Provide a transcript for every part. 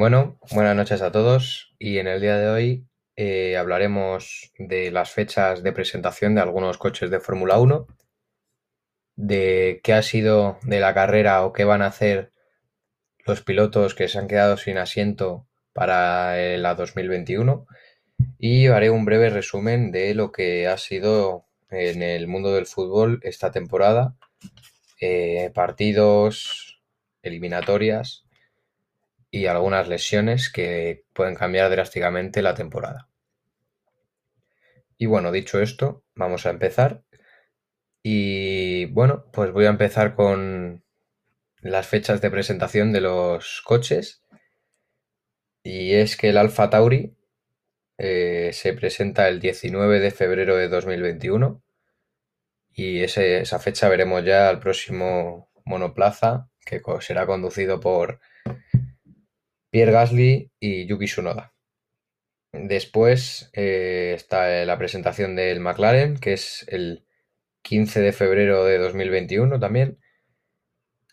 Bueno, buenas noches a todos y en el día de hoy eh, hablaremos de las fechas de presentación de algunos coches de Fórmula 1, de qué ha sido de la carrera o qué van a hacer los pilotos que se han quedado sin asiento para la 2021 y haré un breve resumen de lo que ha sido en el mundo del fútbol esta temporada, eh, partidos, eliminatorias y algunas lesiones que pueden cambiar drásticamente la temporada. Y bueno, dicho esto, vamos a empezar. Y bueno, pues voy a empezar con las fechas de presentación de los coches. Y es que el Alfa Tauri eh, se presenta el 19 de febrero de 2021 y esa fecha veremos ya el próximo monoplaza que será conducido por Pierre Gasly y Yuki Tsunoda. Después eh, está la presentación del McLaren, que es el 15 de febrero de 2021 también.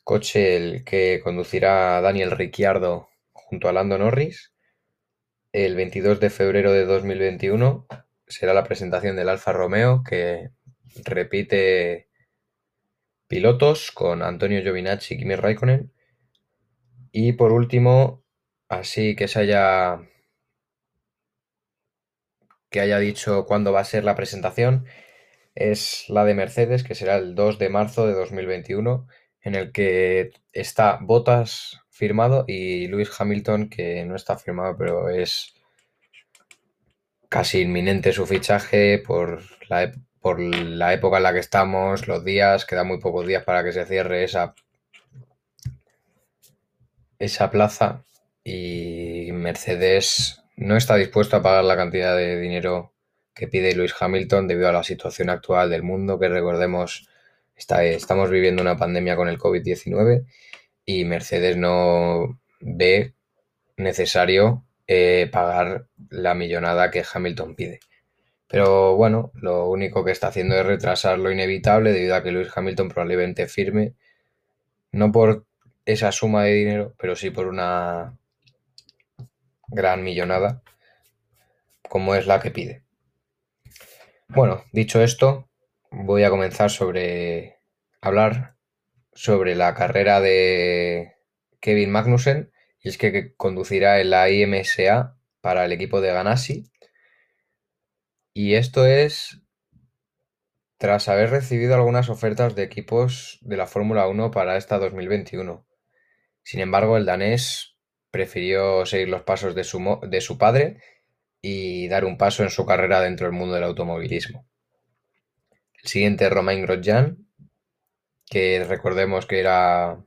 Coche el que conducirá Daniel Ricciardo junto a Lando Norris. El 22 de febrero de 2021 será la presentación del Alfa Romeo, que repite pilotos con Antonio Giovinacci y Kimi Raikkonen. Y por último, así que se haya que haya dicho cuándo va a ser la presentación es la de Mercedes, que será el 2 de marzo de 2021, en el que está Bottas firmado y Lewis Hamilton, que no está firmado, pero es casi inminente su fichaje por la, por la época en la que estamos, los días, quedan muy pocos días para que se cierre esa, esa plaza y Mercedes no está dispuesto a pagar la cantidad de dinero que pide Lewis Hamilton debido a la situación actual del mundo, que recordemos, está, estamos viviendo una pandemia con el COVID-19 y Mercedes no ve necesario eh, pagar la millonada que Hamilton pide. Pero bueno, lo único que está haciendo es retrasar lo inevitable debido a que Lewis Hamilton probablemente firme, no por esa suma de dinero, pero sí por una gran millonada, como es la que pide. Bueno, dicho esto, voy a comenzar sobre hablar sobre la carrera de Kevin Magnussen, y es que conducirá en la IMSA para el equipo de Ganassi. Y esto es tras haber recibido algunas ofertas de equipos de la Fórmula 1 para esta 2021. Sin embargo, el danés prefirió seguir los pasos de su, de su padre y dar un paso en su carrera dentro del mundo del automovilismo. El siguiente es Romain Grosjean, que recordemos que era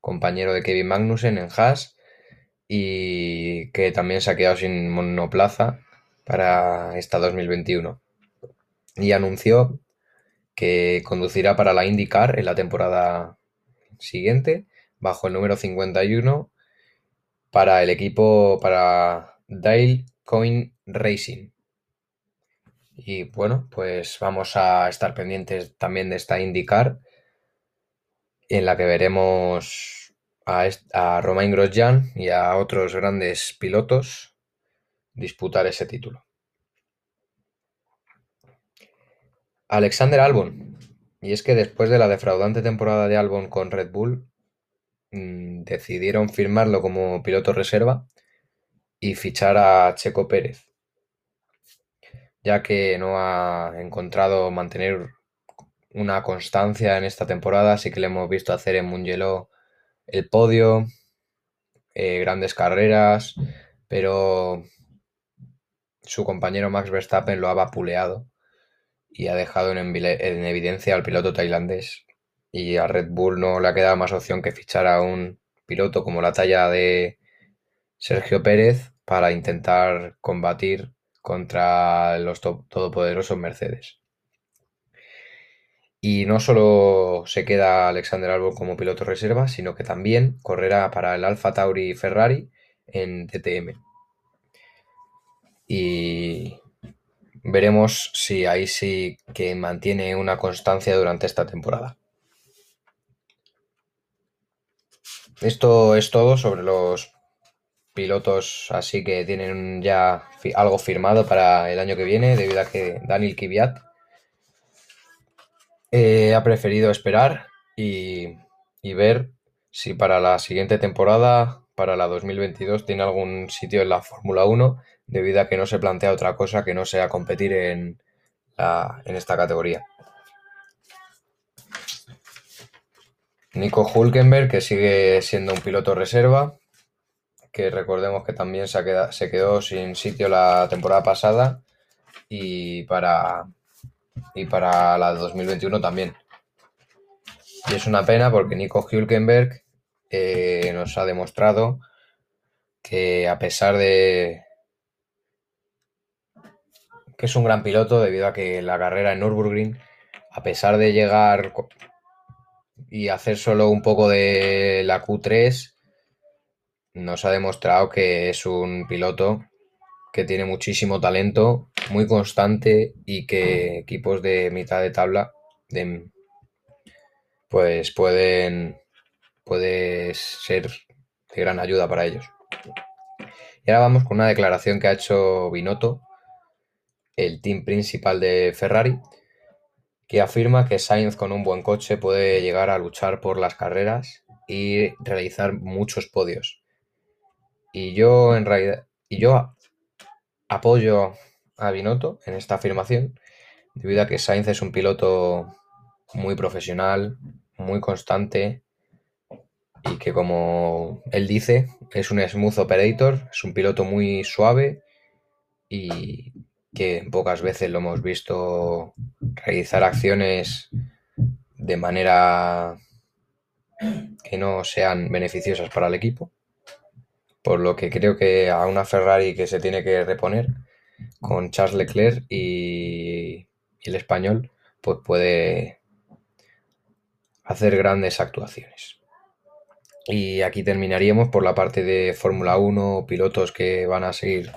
compañero de Kevin Magnussen en Haas y que también se ha quedado sin monoplaza para esta 2021. Y anunció que conducirá para la IndyCar en la temporada siguiente bajo el número 51 para el equipo, para Dale Coin Racing. Y bueno, pues vamos a estar pendientes también de esta IndyCar, en la que veremos a, a Romain Grosjean y a otros grandes pilotos disputar ese título. Alexander Albon. Y es que después de la defraudante temporada de Albon con Red Bull, Mm, decidieron firmarlo como piloto reserva y fichar a Checo Pérez, ya que no ha encontrado mantener una constancia en esta temporada, así que le hemos visto hacer en Mugello el podio, eh, grandes carreras, pero su compañero Max Verstappen lo ha vapuleado y ha dejado en, en evidencia al piloto tailandés y a Red Bull no le ha quedado más opción que fichar a un piloto como la talla de Sergio Pérez para intentar combatir contra los todopoderosos Mercedes. Y no solo se queda Alexander Albon como piloto reserva, sino que también correrá para el Alfa Tauri Ferrari en DTM. Y veremos si ahí sí que mantiene una constancia durante esta temporada. Esto es todo sobre los pilotos así que tienen ya algo firmado para el año que viene, debido a que Daniel Kvyat eh, ha preferido esperar y, ver si para la siguiente temporada, para la 2022, tiene algún sitio en la Fórmula 1, debido a que no se plantea otra cosa que no sea competir en esta categoría. Nico Hulkenberg, que sigue siendo un piloto reserva, que recordemos que también se, se quedó sin sitio la temporada pasada y para, y para la 2021 también. Y es una pena porque Nico Hulkenberg eh, nos ha demostrado que a pesar de que es un gran piloto debido a que la carrera en Nürburgring, a pesar de llegar y hacer solo un poco de la Q3, nos ha demostrado que es un piloto que tiene muchísimo talento, muy constante y que equipos de mitad de tabla pues pueden puede ser de gran ayuda para ellos. Y ahora vamos con una declaración que ha hecho Binotto, el team principal de Ferrari, que afirma que Sainz con un buen coche puede llegar a luchar por las carreras y realizar muchos podios. Y yo en realidad, y yo apoyo a Binotto en esta afirmación, debido a que Sainz es un piloto muy profesional, muy constante y que como él dice, es un smooth operator, es un piloto muy suave y que pocas veces lo hemos visto realizar acciones de manera que no sean beneficiosas para el equipo. Por lo que creo que a una Ferrari que se tiene que reponer con Charles Leclerc y, el español, pues puede hacer grandes actuaciones. Y aquí terminaríamos por la parte de Fórmula 1, pilotos que van a seguir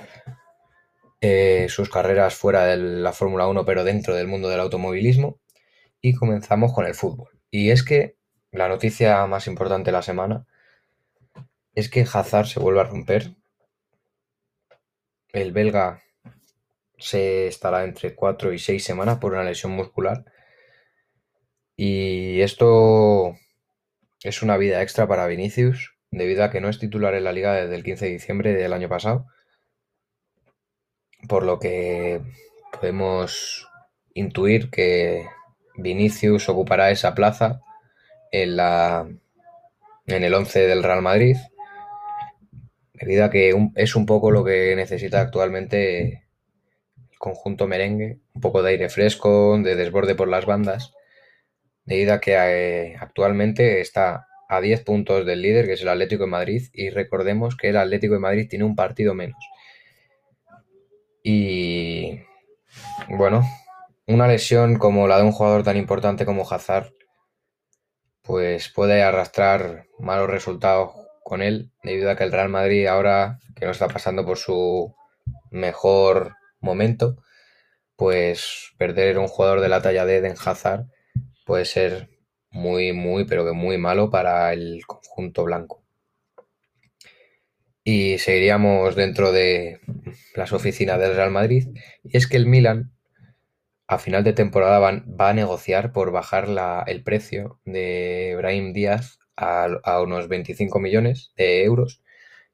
eh, sus carreras fuera de la Fórmula 1, pero dentro del mundo del automovilismo. Y comenzamos con el fútbol. Y es que la noticia más importante de la semana es que Hazard se vuelve a romper. El belga se estará entre 4 y 6 semanas por una lesión muscular. Y esto es una vida extra para Vinicius, debido a que no es titular en la liga desde el 15 de diciembre del año pasado por lo que podemos intuir que Vinicius ocupará esa plaza en, la, en el 11 del Real Madrid, debido a que es un poco lo que necesita actualmente el conjunto merengue, un poco de aire fresco, de desborde por las bandas, debido a que eh, actualmente está a 10 puntos del líder, que es el Atlético de Madrid, y recordemos que el Atlético de Madrid tiene un partido menos. Y bueno, una lesión como la de un jugador tan importante como Hazard, pues puede arrastrar malos resultados con él, debido a que el Real Madrid ahora, que no está pasando por su mejor momento, pues perder un jugador de la talla de Eden Hazard puede ser muy, muy, pero que muy malo para el conjunto blanco. Y seguiríamos dentro de las oficinas del Real Madrid. Y es que el Milan a final de temporada va, a negociar por bajar el precio de Brahim Díaz a, unos 25 millones de euros.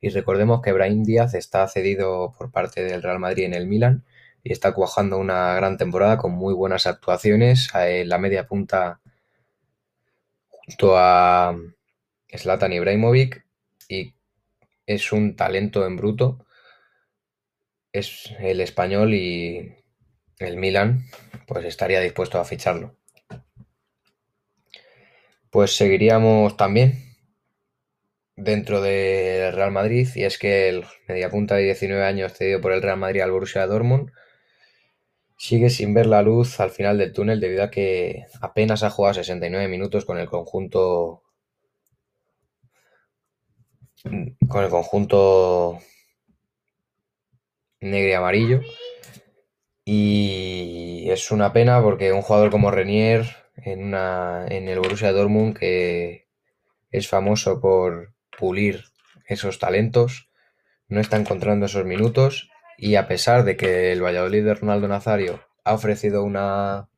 Y recordemos que Brahim Díaz está cedido por parte del Real Madrid en el Milan y está cuajando una gran temporada con muy buenas actuaciones en la media punta junto a Zlatan Ibrahimovic y es un talento en bruto. Es el español y el Milan, pues estaría dispuesto a ficharlo. Pues seguiríamos también dentro del Real Madrid y es que el mediapunta de 19 años cedido por el Real Madrid al Borussia Dortmund sigue sin ver la luz al final del túnel debido a que apenas ha jugado 69 minutos con el conjunto con el conjunto negro y amarillo. Y es una pena porque un jugador como Renier en, una, en el Borussia Dortmund que es famoso por pulir esos talentos, no está encontrando esos minutos y a pesar de que el Valladolid de Ronaldo Nazario ha ofrecido una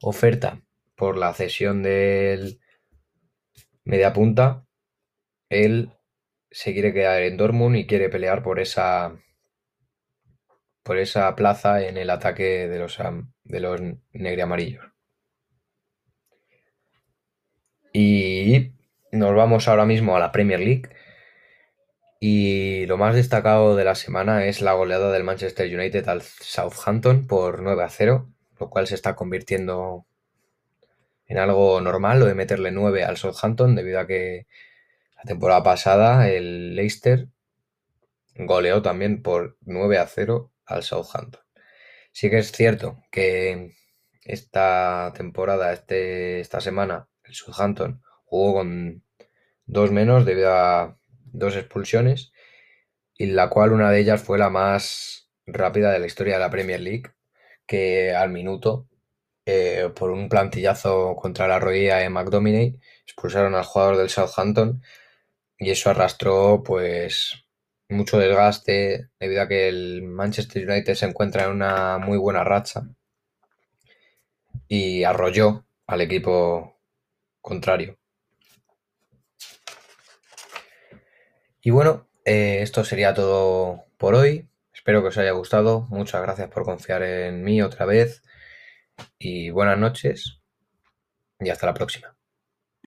oferta por la cesión del media punta, él se quiere quedar en Dortmund y quiere pelear por esa por esa plaza en el ataque de los, de los negriamarillos. Y nos vamos ahora mismo a la Premier League. Y lo más destacado de la semana es la goleada del Manchester United al Southampton por 9 a 0, lo cual se está convirtiendo en algo normal lo de meterle 9 al Southampton debido a que la temporada pasada el Leicester goleó también por 9 a 0 al Southampton. Sí que es cierto que esta temporada, este, esta semana, el Southampton jugó con dos menos debido a dos expulsiones, y la cual una de ellas fue la más rápida de la historia de la Premier League, que al minuto, eh, por un plantillazo contra la rodilla de McDominay, expulsaron al jugador del Southampton y eso arrastró pues mucho desgaste debido a que el Manchester United se encuentra en una muy buena racha y arrolló al equipo contrario. Y bueno, eh, esto sería todo por hoy. Espero que os haya gustado. Muchas gracias por confiar en mí otra vez. Y buenas noches. Y hasta la próxima.